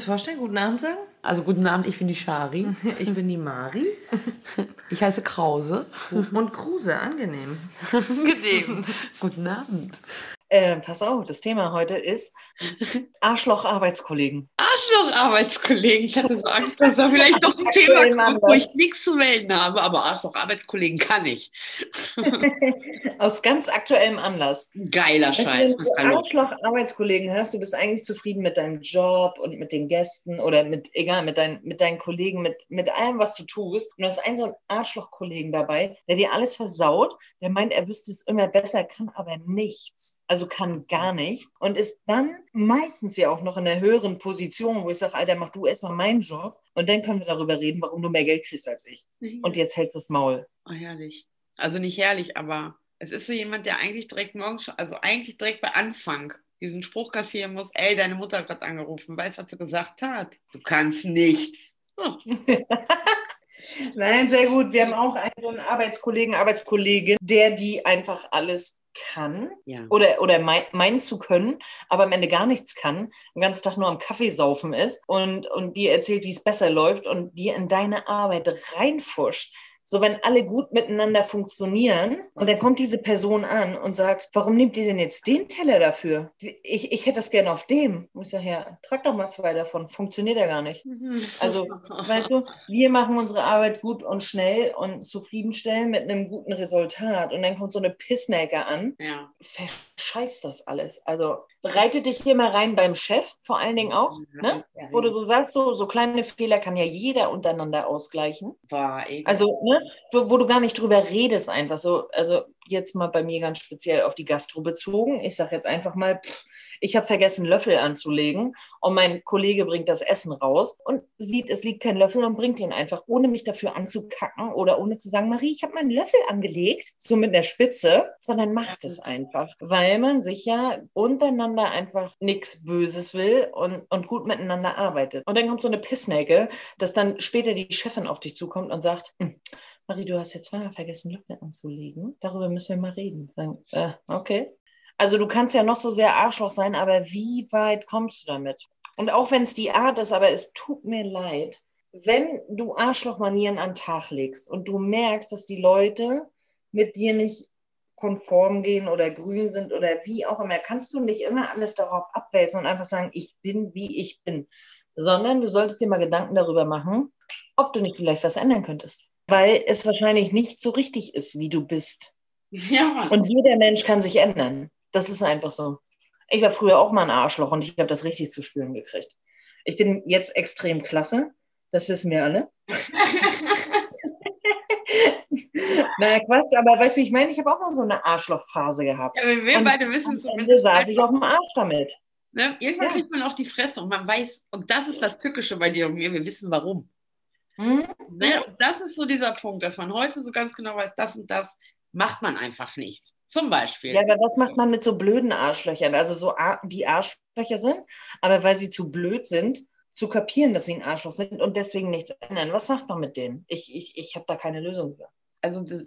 kurz vorstellen? Guten Abend sagen? Also guten Abend, ich bin die Shari. Ich bin die Mari. Ich heiße Krause. Und Kruse, angenehm. Angenehm. guten Abend. Äh, pass auf, das Thema heute ist Arschloch-Arbeitskollegen. Arschloch-Arbeitskollegen. Ich hatte so Angst, dass da vielleicht doch ein Thema kommt, wo ich nichts zu melden habe, aber Arschloch-Arbeitskollegen kann ich. Aus ganz aktuellem Anlass. Geiler Scheiß. Wenn du Arschloch-Arbeitskollegen hast, du bist eigentlich zufrieden mit deinem Job und mit den Gästen oder mit, egal, mit, dein, mit deinen Kollegen, mit, mit allem, was du tust. Und du hast einen so einen Arschloch-Kollegen dabei, der dir alles versaut, der meint, er wüsste es immer besser, kann aber nichts. Also also kann gar nicht und ist dann meistens ja auch noch in der höheren Position, wo ich sage, Alter, mach du erstmal meinen Job und dann können wir darüber reden, warum du mehr Geld kriegst als ich. Und jetzt hältst du das Maul. Oh, herrlich. Also nicht herrlich, aber es ist so jemand, der eigentlich direkt morgens, also eigentlich direkt bei Anfang diesen Spruch kassieren muss, ey, deine Mutter hat gerade angerufen, weißt du, was sie gesagt hat? Du kannst nichts. So. Nein, sehr gut. Wir haben auch einen Arbeitskollegen, Arbeitskollegin, der die einfach alles kann ja. oder, oder mein, meint zu können, aber am Ende gar nichts kann, den ganzen Tag nur am Kaffee saufen ist und, und dir erzählt, wie es besser läuft und dir in deine Arbeit reinfuscht, so, wenn alle gut miteinander funktionieren und dann kommt diese Person an und sagt, warum nehmt ihr denn jetzt den Teller dafür? Ich, ich hätte das gerne auf dem. Und ich sage, ja, trag doch mal zwei davon. Funktioniert ja gar nicht. Mhm. Also, weißt du, wir machen unsere Arbeit gut und schnell und zufriedenstellen mit einem guten Resultat. Und dann kommt so eine Pissnäcke an. Ja. Verscheißt das alles. Also, Reite dich hier mal rein beim Chef, vor allen Dingen auch, ne? Ja, wo du so sagst, so, so kleine Fehler kann ja jeder untereinander ausgleichen. War also, ne, wo, wo, du gar nicht drüber redest, einfach so. Also, jetzt mal bei mir ganz speziell auf die Gastro bezogen. Ich sage jetzt einfach mal, pff, ich habe vergessen, Löffel anzulegen und mein Kollege bringt das Essen raus und sieht, es liegt kein Löffel und bringt ihn einfach, ohne mich dafür anzukacken oder ohne zu sagen, Marie, ich habe meinen Löffel angelegt, so mit der Spitze, sondern macht es einfach, weil man sich ja untereinander einfach nichts Böses will und, und gut miteinander arbeitet. Und dann kommt so eine Pissnäcke, dass dann später die Chefin auf dich zukommt und sagt, hm, Marie, du hast jetzt zweimal vergessen, Löffel anzulegen. Darüber müssen wir mal reden. Sagen, äh, okay. Also du kannst ja noch so sehr Arschloch sein, aber wie weit kommst du damit? Und auch wenn es die Art ist, aber es tut mir leid, wenn du Arschlochmanieren an den Tag legst und du merkst, dass die Leute mit dir nicht konform gehen oder grün sind oder wie auch immer, kannst du nicht immer alles darauf abwälzen und einfach sagen, ich bin, wie ich bin, sondern du solltest dir mal Gedanken darüber machen, ob du nicht vielleicht was ändern könntest, weil es wahrscheinlich nicht so richtig ist, wie du bist. Ja. Und jeder Mensch kann sich ändern. Das ist einfach so. Ich war früher auch mal ein Arschloch und ich habe das richtig zu spüren gekriegt. Ich bin jetzt extrem klasse, das wissen wir alle. Na Quatsch, aber weißt du, ich meine, ich habe auch mal so eine Arschlochphase gehabt. Ja, wir und beide wissen es. Ende saß ich auf dem Arsch damit. Ne? Irgendwann ja. kriegt man auf die Fresse und man weiß, und das ist das Tückische bei dir und mir, wir wissen warum. Hm? Ne? Das ist so dieser Punkt, dass man heute so ganz genau weiß, das und das macht man einfach nicht. Zum Beispiel. Ja, aber was macht man mit so blöden Arschlöchern? Also so die Arschlöcher sind, aber weil sie zu blöd sind, zu kapieren, dass sie ein Arschloch sind und deswegen nichts ändern. Was macht man mit denen? Ich, ich, ich habe da keine Lösung für. Also das,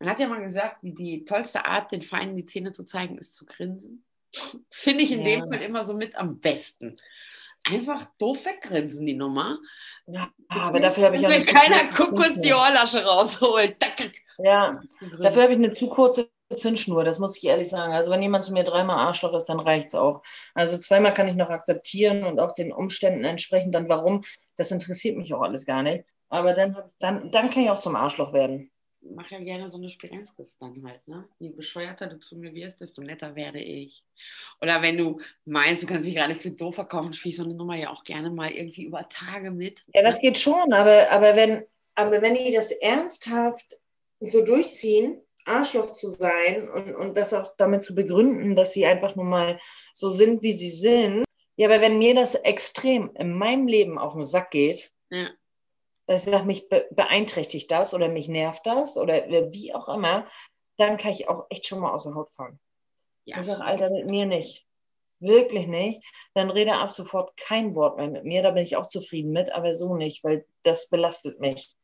man hat ja mal gesagt, die, die tollste Art, den Feinden die Zähne zu zeigen, ist zu grinsen. Das finde ich in ja. dem Fall immer so mit am besten. Einfach doof weggrinsen, die Nummer. Ja, aber dafür habe ich auch Wenn keiner guckt, kurz die Ohrlasche rausholt. Ja, dafür habe ich eine zu kurze Zündschnur, das muss ich ehrlich sagen. Also wenn jemand zu mir dreimal Arschloch ist, dann reicht es auch. Also zweimal kann ich noch akzeptieren und auch den Umständen entsprechend dann warum, das interessiert mich auch alles gar nicht. Aber dann, dann, dann kann ich auch zum Arschloch werden. Ich mache ja gerne so eine Spirenzkiste dann halt, ne? Je bescheuerter du zu mir wirst, desto netter werde ich. Oder wenn du meinst, du kannst mich gerade für doof verkaufen, spiele ich so eine Nummer ja auch gerne mal irgendwie über Tage mit. Ja, das geht schon, aber, aber, wenn, aber wenn die das ernsthaft so durchziehen, Arschloch zu sein und, und das auch damit zu begründen, dass sie einfach nur mal so sind, wie sie sind. Ja, aber wenn mir das extrem in meinem Leben auf den Sack geht, ja. dass ich sage, mich beeinträchtigt das oder mich nervt das oder wie auch immer, dann kann ich auch echt schon mal aus der Haut fahren. Ja. Ich sage, Alter, mit mir nicht. Wirklich nicht. Dann rede ab sofort kein Wort mehr mit mir. Da bin ich auch zufrieden mit, aber so nicht, weil das belastet mich.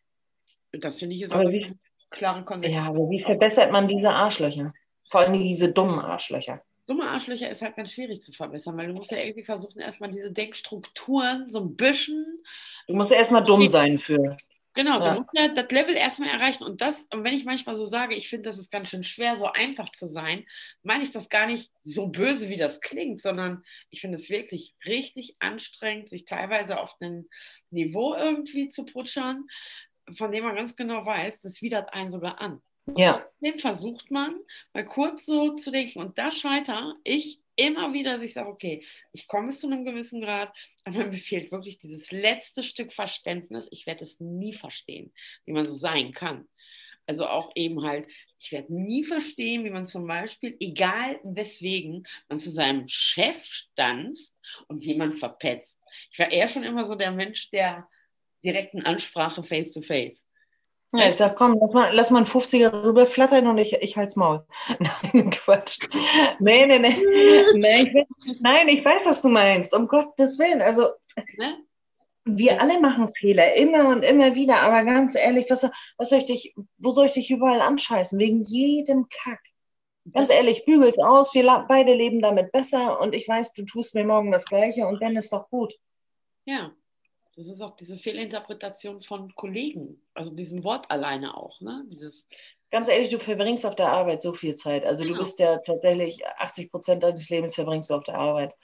Das finde ich jetzt aber wie, klare Konsequenzen. Ja, aber wie verbessert man diese Arschlöcher? Vor allem diese dummen Arschlöcher. dumme Arschlöcher ist halt ganz schwierig zu verbessern, weil du musst ja irgendwie versuchen, erstmal diese Denkstrukturen so ein bisschen. Du musst erstmal dumm sein für. Genau, ja. du musst ja das Level erstmal erreichen. Und das, und wenn ich manchmal so sage, ich finde, das ist ganz schön schwer, so einfach zu sein, meine ich das gar nicht so böse, wie das klingt, sondern ich finde es wirklich richtig anstrengend, sich teilweise auf ein Niveau irgendwie zu putschern, von dem man ganz genau weiß, das widert einen sogar an. Ja. Dem versucht man mal kurz so zu denken. Und da scheiter ich immer wieder, dass ich sage, okay, ich komme bis zu einem gewissen Grad, aber mir fehlt wirklich dieses letzte Stück Verständnis. Ich werde es nie verstehen, wie man so sein kann. Also auch eben halt, ich werde nie verstehen, wie man zum Beispiel, egal weswegen, man zu seinem Chef stanzt und jemand verpetzt. Ich war eher schon immer so der Mensch der direkten Ansprache face to face. Ja, ich sag, komm, lass mal, lass mal einen 50er rüberflattern und ich, ich halt's Maul. Nein, Quatsch. Nee, nee, nee. nee ich, nein, ich weiß, was du meinst. Um Gottes Willen. Also, ne? wir alle machen Fehler, immer und immer wieder. Aber ganz ehrlich, was, was soll ich dich, wo soll ich dich überall anscheißen? Wegen jedem Kack. Ganz ehrlich, bügel's aus. Wir beide leben damit besser und ich weiß, du tust mir morgen das Gleiche und dann ist doch gut. Ja, das ist auch diese Fehlinterpretation von Kollegen, also diesem Wort alleine auch, ne? Dieses Ganz ehrlich, du verbringst auf der Arbeit so viel Zeit. Also genau. du bist ja tatsächlich 80 Prozent deines Lebens verbringst du auf der Arbeit.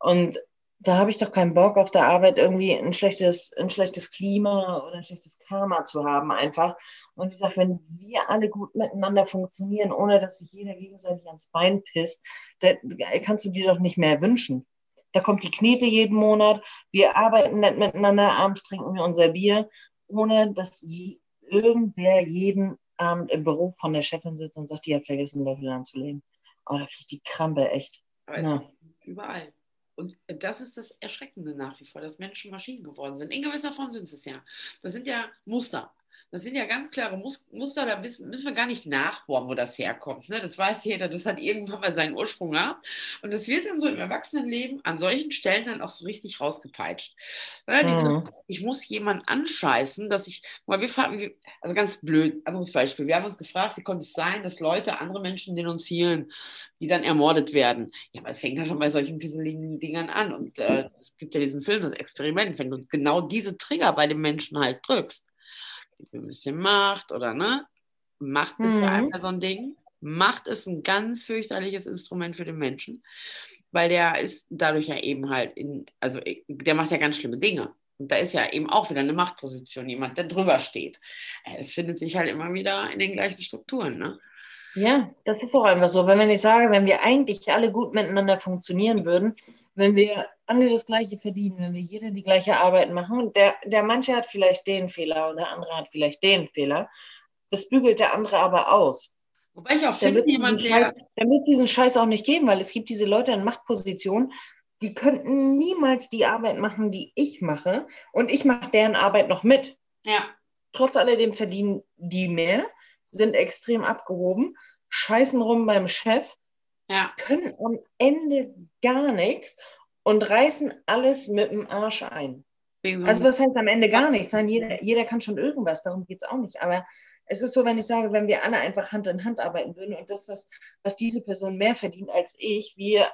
Und da habe ich doch keinen Bock, auf der Arbeit irgendwie ein schlechtes, ein schlechtes Klima oder ein schlechtes Karma zu haben, einfach. Und ich sage, wenn wir alle gut miteinander funktionieren, ohne dass sich jeder gegenseitig ans Bein pisst, dann kannst du dir doch nicht mehr wünschen. Da kommt die Knete jeden Monat. Wir arbeiten nicht miteinander. Abends trinken wir unser Bier, ohne dass irgendwer jeden Abend im Büro von der Chefin sitzt und sagt, die hat vergessen, Löffel anzulegen. Oh, da kriegt die Krampe echt. Aber ja. überall. Und das ist das Erschreckende nach wie vor, dass Menschen Maschinen geworden sind. In gewisser Form sind es ja. Das sind ja Muster. Das sind ja ganz klare Muster, da müssen wir gar nicht nachbohren, wo das herkommt. Ne? Das weiß jeder, das hat irgendwann mal seinen Ursprung gehabt. Und das wird dann so im Erwachsenenleben an solchen Stellen dann auch so richtig rausgepeitscht. Ne? Diese, mhm. Ich muss jemanden anscheißen, dass ich, mal wir fragen, also ganz blöd, anderes Beispiel. Wir haben uns gefragt, wie konnte es sein, dass Leute andere Menschen denunzieren, die dann ermordet werden. Ja, aber es fängt ja schon bei solchen pisseligen Dingern an. Und äh, es gibt ja diesen Film, das Experiment, wenn du genau diese Trigger bei den Menschen halt drückst ein bisschen Macht oder ne? Macht ist mhm. ja einfach so ein Ding. Macht ist ein ganz fürchterliches Instrument für den Menschen, weil der ist dadurch ja eben halt in, also der macht ja ganz schlimme Dinge. Und da ist ja eben auch wieder eine Machtposition, jemand, der drüber steht. Es findet sich halt immer wieder in den gleichen Strukturen, ne? Ja, das ist auch einfach so. Wenn ich sage, wenn wir eigentlich alle gut miteinander funktionieren würden, wenn wir alle das Gleiche verdienen, wenn wir jeder die gleiche Arbeit machen, der, der manche hat vielleicht den Fehler und der andere hat vielleicht den Fehler, das bügelt der andere aber aus. Wobei ich auch finde, jemand, der. Scheiß, damit diesen Scheiß auch nicht geben, weil es gibt diese Leute in Machtpositionen, die könnten niemals die Arbeit machen, die ich mache und ich mache deren Arbeit noch mit. Ja. Trotz alledem verdienen die mehr, sind extrem abgehoben, scheißen rum beim Chef ja. können am Ende gar nichts und reißen alles mit dem Arsch ein. Also was heißt am Ende gar nichts? Nein, jeder, jeder kann schon irgendwas, darum geht es auch nicht. Aber es ist so, wenn ich sage, wenn wir alle einfach Hand in Hand arbeiten würden und das, was, was diese Person mehr verdient als ich, wir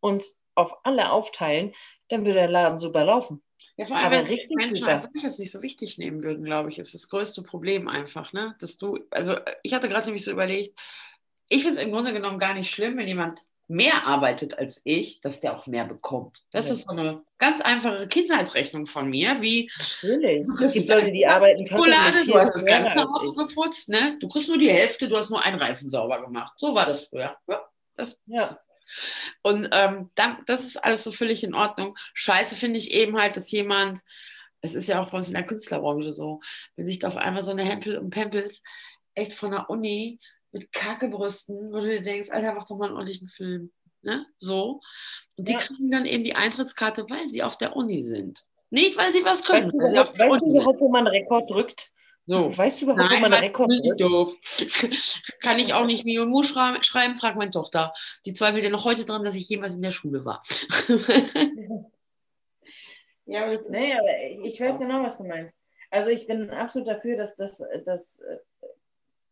uns auf alle aufteilen, dann würde der Laden super laufen. Ja, vor allem, Aber wenn Menschen super. als solches nicht so wichtig nehmen würden, glaube ich, ist das größte Problem einfach, ne? Dass du, also ich hatte gerade nämlich so überlegt, ich finde es im Grunde genommen gar nicht schlimm, wenn jemand mehr arbeitet als ich, dass der auch mehr bekommt. Das ja. ist so eine ganz einfache Kindheitsrechnung von mir, wie Natürlich. Es gibt Leute, die arbeiten Schokolade, du hast das ganze Haus geputzt, ne? Du kriegst nur die Hälfte, du hast nur einen Reifen sauber gemacht. So war das früher. Ja. Das, ja. Und ähm, das ist alles so völlig in Ordnung. Scheiße finde ich eben halt, dass jemand, es ist ja auch bei uns in der Künstlerbranche so, wenn sich da auf einmal so eine Hempel und Pempels echt von der Uni mit Kackebrüsten, wo du dir denkst, Alter, mach doch mal einen ordentlichen Film. Ne? So. Und die ja. kriegen dann eben die Eintrittskarte, weil sie auf der Uni sind. Nicht, weil sie was können. Weißt du, weißt du überhaupt, wo man einen Rekord drückt? So. Weißt du überhaupt, Nein, wo man einen Rekord drückt? Doof. Kann ich auch nicht Mi und Mu schreiben, schreiben, fragt meine Tochter. Die zweifelt ja noch heute dran, dass ich jemals in der Schule war. ja, aber, nee, aber ich weiß genau, was du meinst. Also ich bin absolut dafür, dass das, dass,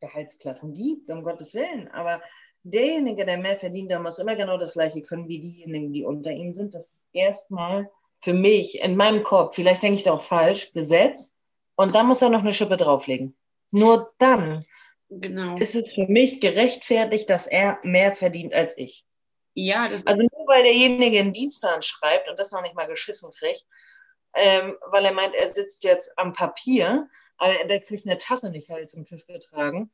Gehaltsklassen gibt, um Gottes Willen. Aber derjenige, der mehr verdient, der muss immer genau das Gleiche können wie diejenigen, die unter ihm sind. Das ist erstmal für mich in meinem Kopf, vielleicht denke ich da auch falsch, Gesetz. Und dann muss er noch eine Schippe drauflegen. Nur dann genau. ist es für mich gerechtfertigt, dass er mehr verdient als ich. Ja, das also nur weil derjenige einen Dienstplan schreibt und das noch nicht mal geschissen kriegt, ähm, weil er meint, er sitzt jetzt am Papier, aber der kriegt eine Tasse nicht halt zum Tisch getragen,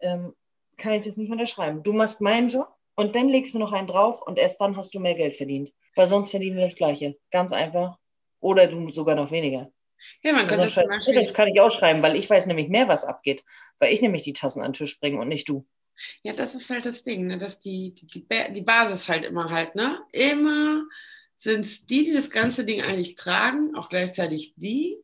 ähm, kann ich das nicht unterschreiben. Du machst meinen Job und dann legst du noch einen drauf und erst dann hast du mehr Geld verdient. Weil sonst verdienen wir das Gleiche. Ganz einfach. Oder du sogar noch weniger. Ja, man könnte das, das kann ich auch schreiben, weil ich weiß nämlich mehr, was abgeht. Weil ich nämlich die Tassen an den Tisch bringe und nicht du. Ja, das ist halt das Ding, ne? dass die, die, die, die Basis halt immer halt, ne? Immer sind es die, die das ganze Ding eigentlich tragen, auch gleichzeitig die,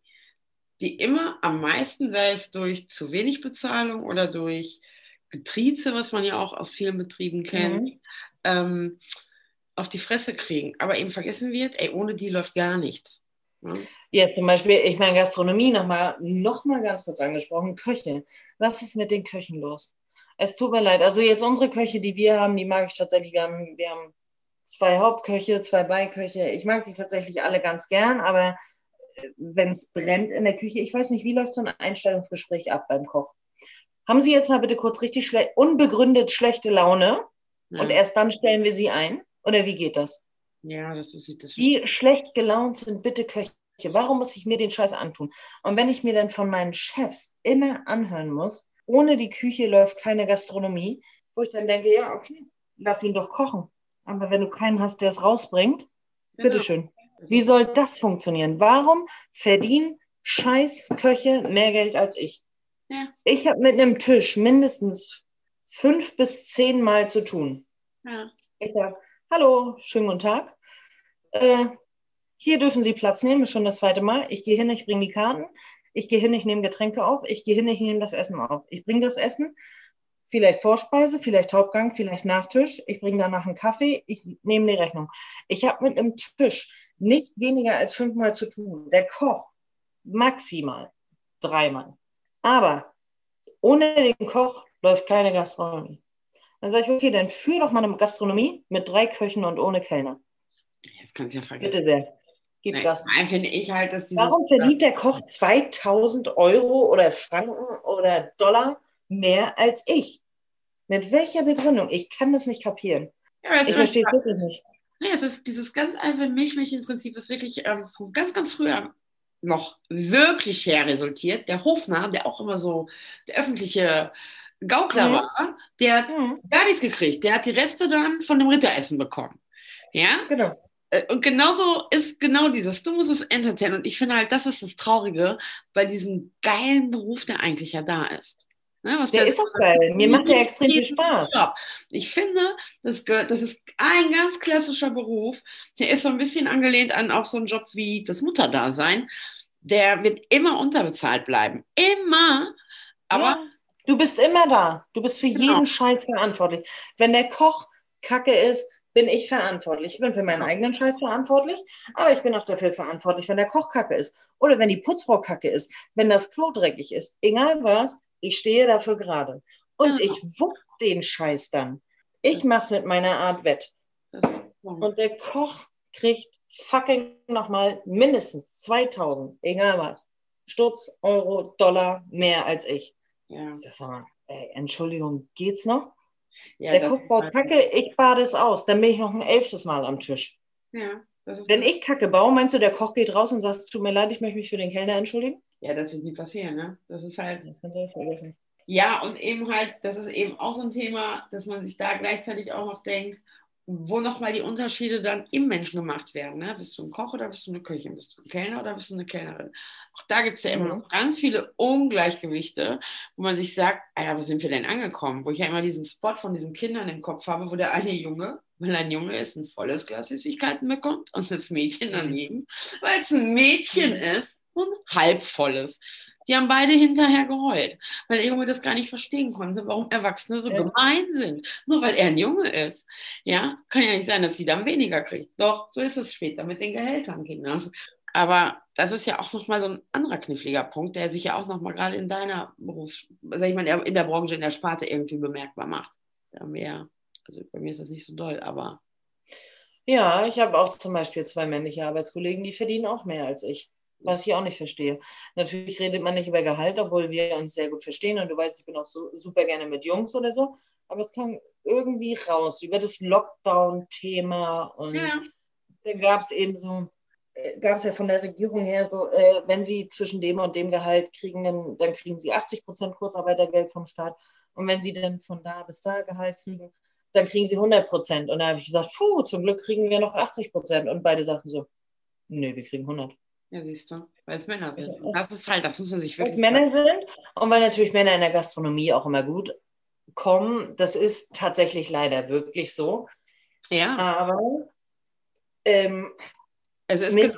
die immer am meisten, sei es durch zu wenig Bezahlung oder durch Getrieze, was man ja auch aus vielen Betrieben kennt, mhm. ähm, auf die Fresse kriegen. Aber eben vergessen wird, ey, ohne die läuft gar nichts. Ja, yes, zum Beispiel, ich meine, Gastronomie nochmal noch mal ganz kurz angesprochen, Köche. Was ist mit den Köchen los? Es tut mir leid. Also jetzt unsere Köche, die wir haben, die mag ich tatsächlich. Wir haben, wir haben zwei Hauptköche, zwei Beiköche. Ich mag die tatsächlich alle ganz gern, aber äh, wenn es brennt in der Küche, ich weiß nicht, wie läuft so ein Einstellungsgespräch ab beim Koch? Haben Sie jetzt mal bitte kurz richtig schle unbegründet schlechte Laune ja. und erst dann stellen wir Sie ein? Oder wie geht das? Ja, das ist das. Wie schlecht gelaunt sind bitte Köche? Warum muss ich mir den Scheiß antun? Und wenn ich mir dann von meinen Chefs immer anhören muss, ohne die Küche läuft keine Gastronomie, wo ich dann denke, ja, okay, lass ihn doch kochen. Aber wenn du keinen hast, der es rausbringt, genau. bitteschön. Wie soll das funktionieren? Warum verdienen Scheißköche mehr Geld als ich? Ja. Ich habe mit einem Tisch mindestens fünf bis zehn Mal zu tun. Ja. Ich sage, hallo, schönen guten Tag. Äh, hier dürfen Sie Platz nehmen, ist schon das zweite Mal. Ich gehe hin, ich bringe die Karten. Ich gehe hin, ich nehme Getränke auf. Ich gehe hin, ich nehme das Essen auf. Ich bringe das Essen, vielleicht Vorspeise, vielleicht Hauptgang, vielleicht Nachtisch. Ich bringe danach einen Kaffee, ich nehme die Rechnung. Ich habe mit einem Tisch nicht weniger als fünfmal zu tun. Der Koch maximal dreimal. Aber ohne den Koch läuft keine Gastronomie. Dann sage ich, okay, dann führ doch mal eine Gastronomie mit drei Köchen und ohne Kellner. Das kannst du ja vergessen. Bitte sehr. Gib Nein, Gas. Nein, finde ich halt, dass Warum verdient der Koch 2000 Euro oder Franken oder Dollar mehr als ich? Mit welcher Begründung? Ich kann das nicht kapieren. Ja, ich verstehe es wirklich nicht. Ja, es ist dieses ganz einfache Milchmädchen-Prinzip ist wirklich ähm, von ganz, ganz früher noch wirklich her resultiert. Der Hofner, der auch immer so der öffentliche Gaukler mhm. war, der hat mhm. gar nichts gekriegt. Der hat die Reste dann von dem Ritteressen bekommen. Ja? Genau. Äh, und genauso ist genau dieses, du musst es entertainen. Und ich finde halt, das ist das Traurige bei diesem geilen Beruf, der eigentlich ja da ist. Ne, der, der ist auch geil. Mir macht der extrem viel Spaß. Job. Ich finde, das, gehört, das ist ein ganz klassischer Beruf. Der ist so ein bisschen angelehnt an auch so einen Job wie das Mutterdasein. Der wird immer unterbezahlt bleiben. Immer. Aber. Ja, du bist immer da. Du bist für genau. jeden Scheiß verantwortlich. Wenn der Koch kacke ist, bin ich verantwortlich. Ich bin für meinen eigenen Scheiß verantwortlich, aber ich bin auch dafür verantwortlich, wenn der Koch kacke ist oder wenn die Putzfrau kacke ist, wenn das Klo dreckig ist. Egal was, ich stehe dafür gerade. Und ja. ich wupp den Scheiß dann. Ich mach's mit meiner Art wett. Und der Koch kriegt fucking nochmal mindestens 2000, egal was. Stutz, Euro, Dollar mehr als ich. Ja. Das war, ey, Entschuldigung, geht's noch? Ja, der Koch baut halt Kacke, ich bade es aus. Dann bin ich noch ein elftes Mal am Tisch. Ja, Wenn ich Kacke baue, meinst du, der Koch geht raus und sagt, es tut mir leid, ich möchte mich für den Kellner entschuldigen? Ja, das wird nie passieren, ne? Das ist halt. Das kannst du vergessen. Ja, und eben halt, das ist eben auch so ein Thema, dass man sich da gleichzeitig auch noch denkt, wo nochmal die Unterschiede dann im Menschen gemacht werden. Ne? Bist du ein Koch oder bist du eine Köchin? Bist du ein Kellner oder bist du eine Kellnerin? Auch da gibt es ja immer mhm. noch ganz viele Ungleichgewichte, wo man sich sagt, Alter, wo sind wir denn angekommen? Wo ich ja immer diesen Spot von diesen Kindern im Kopf habe, wo der eine Junge, weil ein Junge ist, ein volles Glas Süßigkeiten bekommt und das Mädchen daneben, weil es ein Mädchen mhm. ist, ein halbvolles. Die haben beide hinterher geheult, weil der Junge das gar nicht verstehen konnte, warum Erwachsene so ja. gemein sind. Nur weil er ein Junge ist. Ja, kann ja nicht sein, dass sie dann weniger kriegt. Doch, so ist es später mit den Gehältern, Kinders. Aber das ist ja auch nochmal so ein anderer kniffliger Punkt, der sich ja auch nochmal gerade in deiner Berufs-, sag ich mal, in der Branche, in der Sparte irgendwie bemerkbar macht. Da haben wir ja Also bei mir ist das nicht so doll, aber. Ja, ich habe auch zum Beispiel zwei männliche Arbeitskollegen, die verdienen auch mehr als ich. Was ich auch nicht verstehe. Natürlich redet man nicht über Gehalt, obwohl wir uns sehr gut verstehen. Und du weißt, ich bin auch so, super gerne mit Jungs oder so. Aber es kam irgendwie raus über das Lockdown-Thema. Und ja. dann gab es eben so, äh, gab es ja von der Regierung her so, äh, wenn sie zwischen dem und dem Gehalt kriegen, dann, dann kriegen sie 80 Prozent Kurzarbeitergeld vom Staat. Und wenn sie dann von da bis da Gehalt kriegen, dann kriegen sie 100 Prozent. Und da habe ich gesagt, puh, zum Glück kriegen wir noch 80 Prozent. Und beide sagten so, nee, wir kriegen 100. Ja, siehst du, weil es Männer sind. Und das ist halt, das muss man sich wirklich. Weil Männer sind und weil natürlich Männer in der Gastronomie auch immer gut kommen. Das ist tatsächlich leider wirklich so. Ja. Aber ähm, also es mit,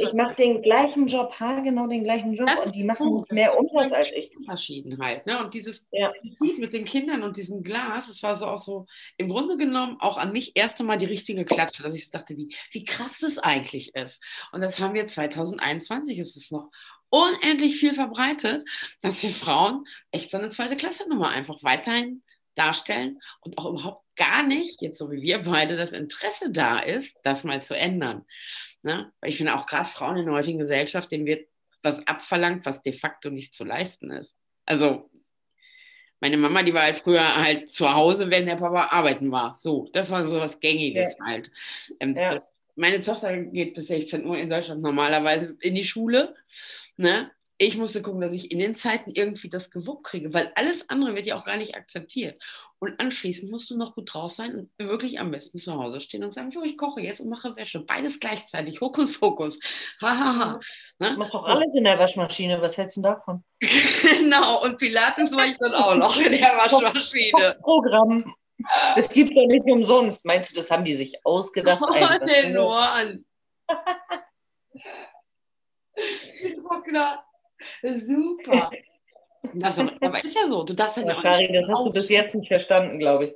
ich mache den gleichen Job, genau den gleichen Job das und die machen gut. mehr Umsatz als ich. Verschiedenheit. Ne? Und dieses ja. Mit den Kindern und diesem Glas, es war so auch so, im Grunde genommen auch an mich erst einmal die richtige Klatsche, dass ich dachte, wie, wie krass das eigentlich ist. Und das haben wir 2021, ist es noch unendlich viel verbreitet, dass wir Frauen echt so eine zweite Klasse Nummer einfach weiterhin darstellen und auch überhaupt gar nicht, jetzt so wie wir beide, das Interesse da ist, das mal zu ändern. Ne? Ich finde auch gerade Frauen in der heutigen Gesellschaft, denen wird was abverlangt, was de facto nicht zu leisten ist. Also meine Mama, die war halt früher halt zu Hause, wenn der Papa arbeiten war. So, das war so was Gängiges ja. halt. Ähm, ja. das, meine Tochter geht bis 16 Uhr in Deutschland normalerweise in die Schule. Ne? Ich musste gucken, dass ich in den Zeiten irgendwie das gewuppt kriege, weil alles andere wird ja auch gar nicht akzeptiert. Und anschließend musst du noch gut drauf sein und wirklich am besten zu Hause stehen und sagen, so, ich koche jetzt und mache Wäsche. Beides gleichzeitig. Hokus pokus. Hahaha. Ha, ha. Ne? Mach doch alles in der Waschmaschine. Was hältst du davon? genau. Und Pilates mache ich dann auch noch in der Waschmaschine. Programm. Das gibt ja nicht umsonst. Meinst du, das haben die sich ausgedacht? Oh, den nur an. Super. Das, aber ist ja so. Du darfst ja, ja Kari, das hast du bis jetzt nicht verstanden, glaube ich.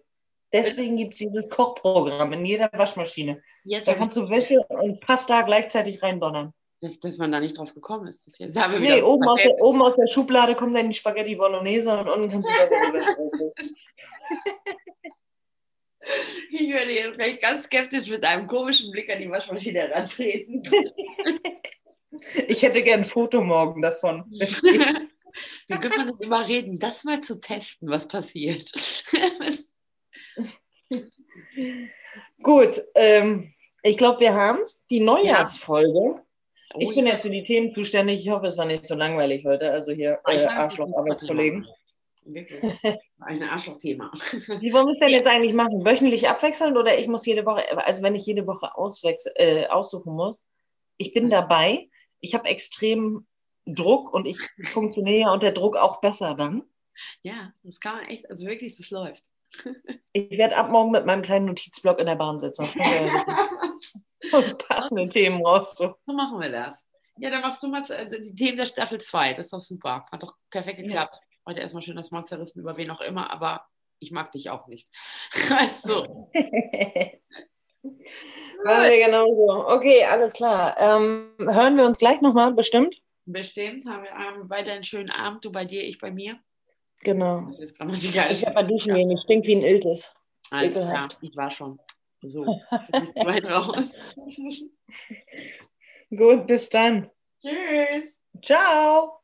Deswegen gibt es dieses Kochprogramm in jeder Waschmaschine. Jetzt da kannst du Wäsche und Pasta gleichzeitig reindonnern. Dass, dass man da nicht drauf gekommen ist bis jetzt. Nee, oben aus, der, oben aus, der, Schublade kommt dann die Spaghetti Bolognese und unten kannst du selber rüberstreichen. Ich werde jetzt gleich ganz skeptisch mit einem komischen Blick an die Waschmaschine herantreten. Ich hätte gern ein Foto morgen davon. Wie könnte man immer reden, das mal zu testen, was passiert. Gut, ähm, ich glaube, wir haben es. Die Neujahrsfolge. Ja. Oh, ich bin ja. jetzt für die Themen zuständig. Ich hoffe, es war nicht so langweilig heute. Also hier äh, Arschloch-Arbeitskollegen. Ein Arschloch-Thema. Wie wollen wir es denn jetzt eigentlich machen? Wöchentlich abwechselnd oder ich muss jede Woche, also wenn ich jede Woche äh, aussuchen muss, ich bin dabei, ich habe extrem Druck und ich funktioniere unter Druck auch besser dann. Ja, das kann man echt, also wirklich, das läuft. Ich werde ab morgen mit meinem kleinen Notizblock in der Bahn sitzen. Das ja und passende Themen raus. So machen wir das. Ja, dann machst du mal äh, die Themen der Staffel 2. Das ist doch super. Hat doch perfekt geklappt. Ja. Heute erstmal schön das Maul zerrissen, über wen auch immer, aber ich mag dich auch nicht. Weißt du. Machen wir genauso. Okay, alles klar. Ähm, hören wir uns gleich nochmal, bestimmt? Bestimmt. Haben wir beide einen schönen Abend. Du bei dir, ich bei mir. Genau. Das ist grammatikal. Ich habe bei dich mir nicht. Stinkt wie ein Iltis. Alles klar. Ich war schon. So. weit raus. Gut, bis dann. Tschüss. Ciao.